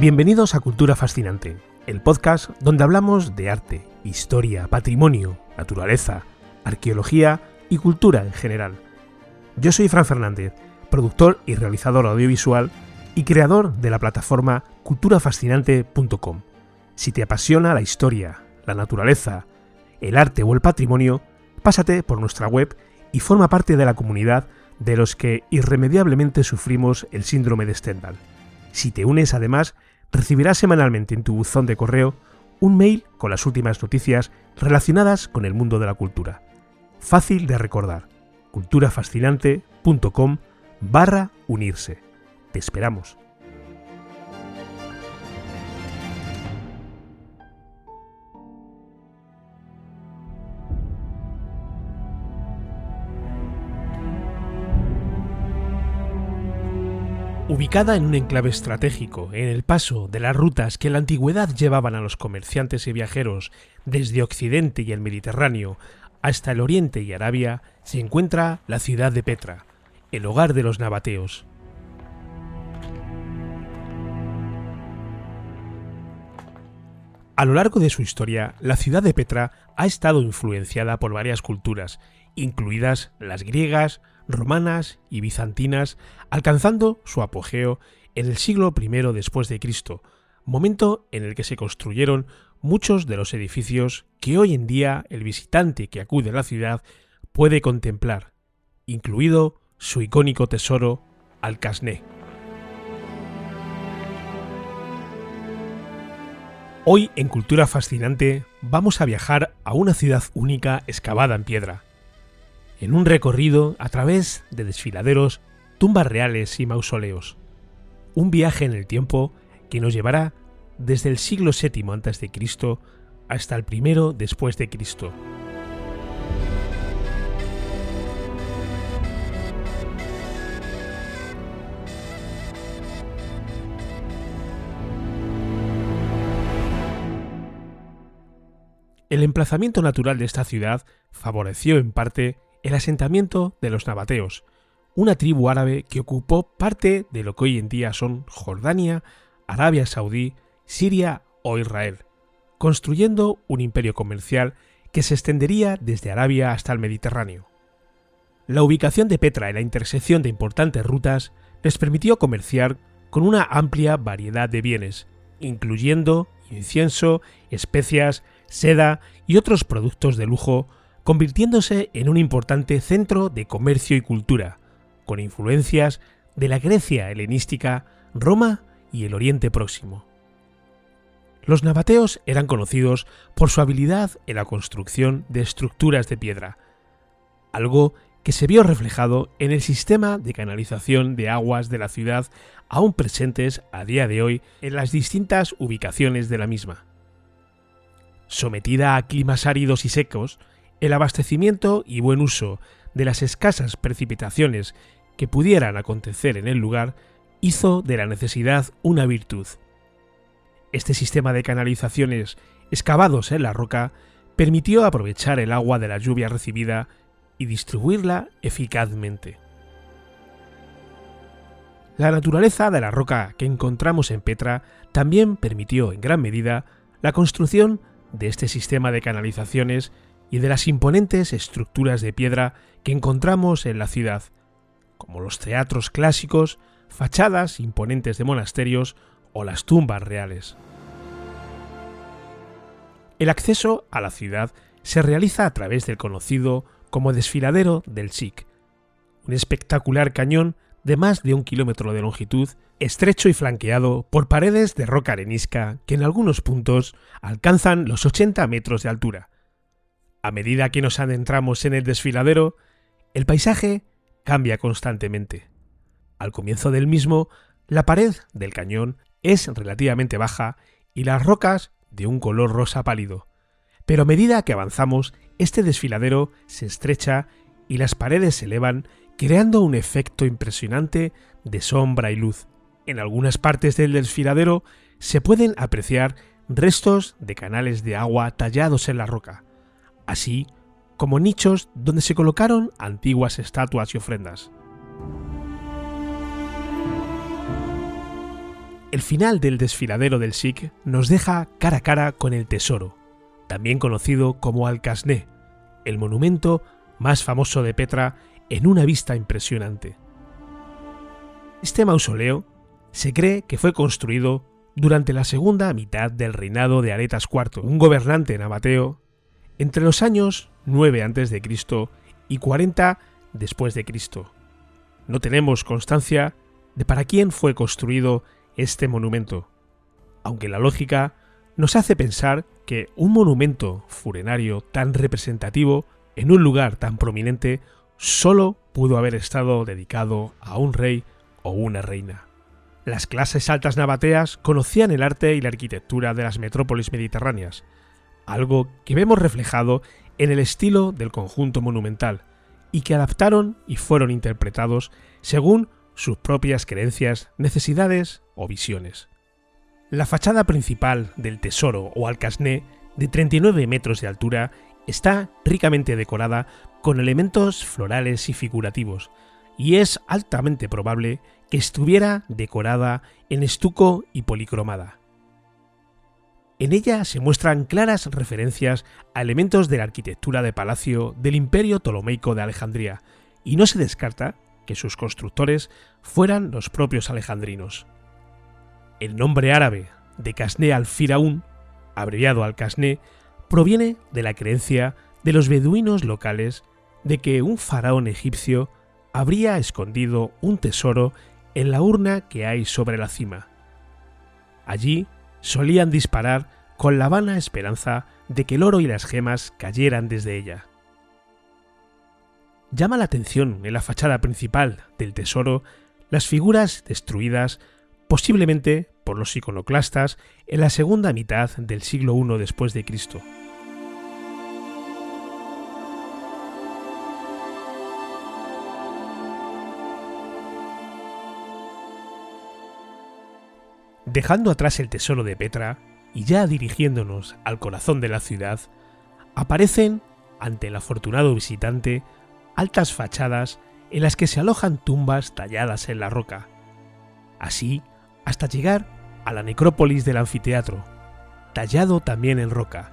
Bienvenidos a Cultura Fascinante, el podcast donde hablamos de arte, historia, patrimonio, naturaleza, arqueología y cultura en general. Yo soy Fran Fernández, productor y realizador audiovisual y creador de la plataforma culturafascinante.com. Si te apasiona la historia, la naturaleza, el arte o el patrimonio, pásate por nuestra web y forma parte de la comunidad de los que irremediablemente sufrimos el síndrome de Stendhal. Si te unes además, recibirás semanalmente en tu buzón de correo un mail con las últimas noticias relacionadas con el mundo de la cultura. Fácil de recordar, culturafascinante.com barra unirse. Te esperamos. Ubicada en un enclave estratégico, en el paso de las rutas que en la antigüedad llevaban a los comerciantes y viajeros desde Occidente y el Mediterráneo hasta el Oriente y Arabia, se encuentra la ciudad de Petra, el hogar de los nabateos. A lo largo de su historia, la ciudad de Petra ha estado influenciada por varias culturas, incluidas las griegas, romanas y bizantinas, alcanzando su apogeo en el siglo I después de Cristo, momento en el que se construyeron muchos de los edificios que hoy en día el visitante que acude a la ciudad puede contemplar, incluido su icónico tesoro Alcasné. Hoy en Cultura Fascinante vamos a viajar a una ciudad única excavada en piedra, en un recorrido a través de desfiladeros, tumbas reales y mausoleos. Un viaje en el tiempo que nos llevará desde el siglo VII a.C. hasta el primero después de Cristo. El emplazamiento natural de esta ciudad favoreció en parte el asentamiento de los nabateos, una tribu árabe que ocupó parte de lo que hoy en día son Jordania, Arabia Saudí, Siria o Israel, construyendo un imperio comercial que se extendería desde Arabia hasta el Mediterráneo. La ubicación de Petra en la intersección de importantes rutas les permitió comerciar con una amplia variedad de bienes, incluyendo incienso, especias, seda y otros productos de lujo convirtiéndose en un importante centro de comercio y cultura, con influencias de la Grecia helenística, Roma y el Oriente Próximo. Los nabateos eran conocidos por su habilidad en la construcción de estructuras de piedra, algo que se vio reflejado en el sistema de canalización de aguas de la ciudad aún presentes a día de hoy en las distintas ubicaciones de la misma. Sometida a climas áridos y secos, el abastecimiento y buen uso de las escasas precipitaciones que pudieran acontecer en el lugar hizo de la necesidad una virtud. Este sistema de canalizaciones excavados en la roca permitió aprovechar el agua de la lluvia recibida y distribuirla eficazmente. La naturaleza de la roca que encontramos en Petra también permitió en gran medida la construcción de este sistema de canalizaciones y de las imponentes estructuras de piedra que encontramos en la ciudad, como los teatros clásicos, fachadas imponentes de monasterios o las tumbas reales. El acceso a la ciudad se realiza a través del conocido como desfiladero del Sikh, un espectacular cañón de más de un kilómetro de longitud, estrecho y flanqueado por paredes de roca arenisca que en algunos puntos alcanzan los 80 metros de altura, a medida que nos adentramos en el desfiladero, el paisaje cambia constantemente. Al comienzo del mismo, la pared del cañón es relativamente baja y las rocas de un color rosa pálido. Pero a medida que avanzamos, este desfiladero se estrecha y las paredes se elevan, creando un efecto impresionante de sombra y luz. En algunas partes del desfiladero se pueden apreciar restos de canales de agua tallados en la roca así como nichos donde se colocaron antiguas estatuas y ofrendas. El final del desfiladero del Sikh nos deja cara a cara con el tesoro, también conocido como Alcasné, el monumento más famoso de Petra en una vista impresionante. Este mausoleo se cree que fue construido durante la segunda mitad del reinado de Aretas IV, un gobernante nabateo, entre los años 9 a.C. y 40 después de Cristo. No tenemos constancia de para quién fue construido este monumento, aunque la lógica nos hace pensar que un monumento furenario tan representativo en un lugar tan prominente solo pudo haber estado dedicado a un rey o una reina. Las clases altas nabateas conocían el arte y la arquitectura de las metrópolis mediterráneas, algo que vemos reflejado en el estilo del conjunto monumental, y que adaptaron y fueron interpretados según sus propias creencias, necesidades o visiones. La fachada principal del tesoro o alcasné, de 39 metros de altura, está ricamente decorada con elementos florales y figurativos, y es altamente probable que estuviera decorada en estuco y policromada. En ella se muestran claras referencias a elementos de la arquitectura de palacio del Imperio Ptolomeico de Alejandría, y no se descarta que sus constructores fueran los propios alejandrinos. El nombre árabe de Casné al-Firaún, abreviado al Casné, proviene de la creencia de los beduinos locales de que un faraón egipcio habría escondido un tesoro en la urna que hay sobre la cima. Allí solían disparar con la vana esperanza de que el oro y las gemas cayeran desde ella. Llama la atención en la fachada principal del tesoro las figuras destruidas posiblemente por los iconoclastas en la segunda mitad del siglo I después de Cristo. Dejando atrás el tesoro de Petra y ya dirigiéndonos al corazón de la ciudad, aparecen, ante el afortunado visitante, altas fachadas en las que se alojan tumbas talladas en la roca. Así, hasta llegar a la necrópolis del anfiteatro, tallado también en roca,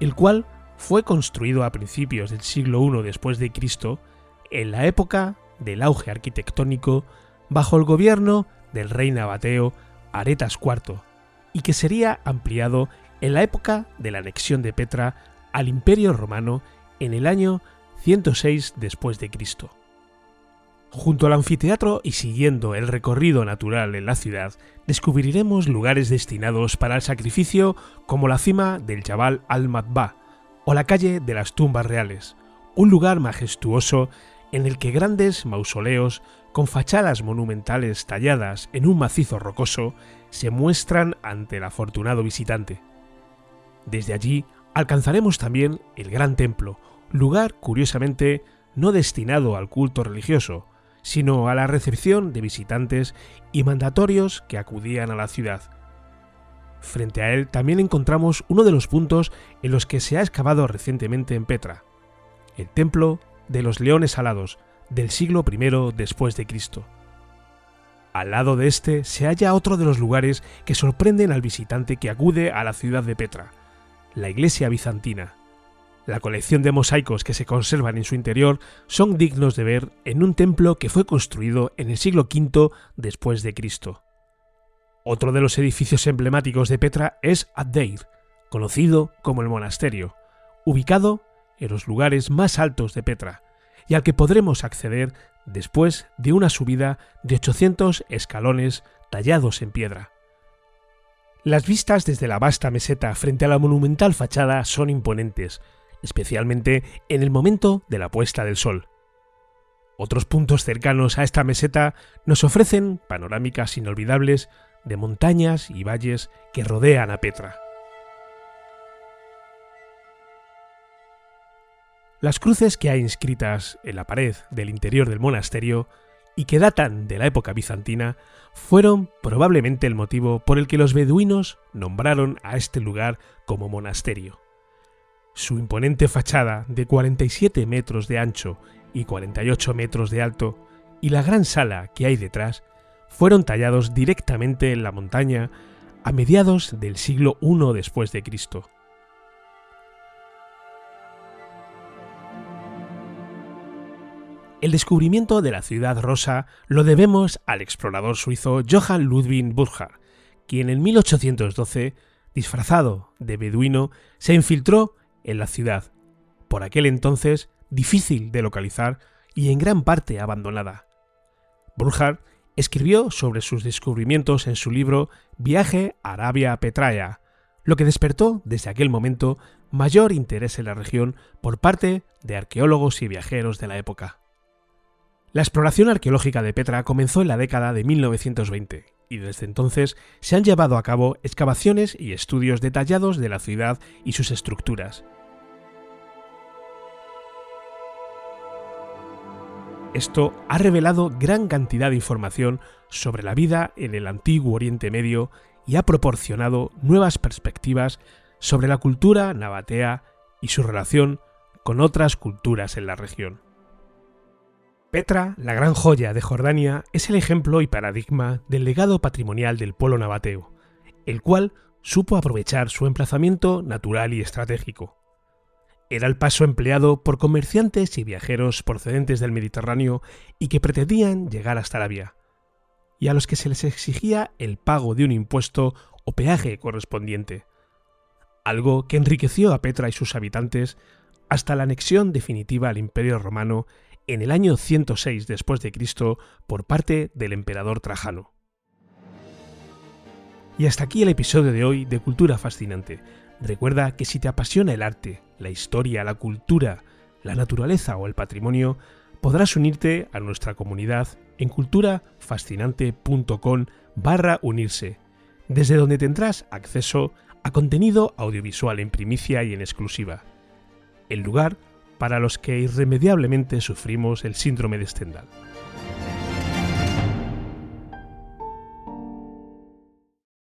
el cual fue construido a principios del siglo I después de Cristo, en la época del auge arquitectónico bajo el gobierno del rey nabateo Aretas IV, y que sería ampliado en la época de la anexión de Petra al Imperio Romano en el año 106 después de Cristo. Junto al anfiteatro y siguiendo el recorrido natural en la ciudad, descubriremos lugares destinados para el sacrificio como la cima del Jabal al-Matba o la calle de las tumbas reales, un lugar majestuoso en el que grandes mausoleos con fachadas monumentales talladas en un macizo rocoso, se muestran ante el afortunado visitante. Desde allí alcanzaremos también el Gran Templo, lugar curiosamente no destinado al culto religioso, sino a la recepción de visitantes y mandatorios que acudían a la ciudad. Frente a él también encontramos uno de los puntos en los que se ha excavado recientemente en Petra, el Templo de los Leones Alados, del siglo I después de Cristo. Al lado de este se halla otro de los lugares que sorprenden al visitante que acude a la ciudad de Petra, la iglesia bizantina. La colección de mosaicos que se conservan en su interior son dignos de ver en un templo que fue construido en el siglo V después de Cristo. Otro de los edificios emblemáticos de Petra es Addeir, conocido como el monasterio, ubicado en los lugares más altos de Petra, y al que podremos acceder después de una subida de 800 escalones tallados en piedra. Las vistas desde la vasta meseta frente a la monumental fachada son imponentes, especialmente en el momento de la puesta del sol. Otros puntos cercanos a esta meseta nos ofrecen panorámicas inolvidables de montañas y valles que rodean a Petra. Las cruces que hay inscritas en la pared del interior del monasterio y que datan de la época bizantina fueron probablemente el motivo por el que los beduinos nombraron a este lugar como monasterio. Su imponente fachada de 47 metros de ancho y 48 metros de alto y la gran sala que hay detrás fueron tallados directamente en la montaña a mediados del siglo I después de Cristo. El descubrimiento de la ciudad rosa lo debemos al explorador suizo Johann Ludwig Burckhardt, quien en 1812, disfrazado de beduino, se infiltró en la ciudad, por aquel entonces difícil de localizar y en gran parte abandonada. Burckhardt escribió sobre sus descubrimientos en su libro Viaje a Arabia Petraea, lo que despertó desde aquel momento mayor interés en la región por parte de arqueólogos y viajeros de la época. La exploración arqueológica de Petra comenzó en la década de 1920 y desde entonces se han llevado a cabo excavaciones y estudios detallados de la ciudad y sus estructuras. Esto ha revelado gran cantidad de información sobre la vida en el antiguo Oriente Medio y ha proporcionado nuevas perspectivas sobre la cultura nabatea y su relación con otras culturas en la región. Petra, la gran joya de Jordania, es el ejemplo y paradigma del legado patrimonial del pueblo nabateo, el cual supo aprovechar su emplazamiento natural y estratégico. Era el paso empleado por comerciantes y viajeros procedentes del Mediterráneo y que pretendían llegar hasta Arabia, y a los que se les exigía el pago de un impuesto o peaje correspondiente, algo que enriqueció a Petra y sus habitantes hasta la anexión definitiva al Imperio romano en el año 106 después de Cristo por parte del emperador Trajano. Y hasta aquí el episodio de hoy de Cultura Fascinante. Recuerda que si te apasiona el arte, la historia, la cultura, la naturaleza o el patrimonio, podrás unirte a nuestra comunidad en culturafascinante.com barra unirse, desde donde tendrás acceso a contenido audiovisual en primicia y en exclusiva. El lugar para los que irremediablemente sufrimos el síndrome de Stendhal.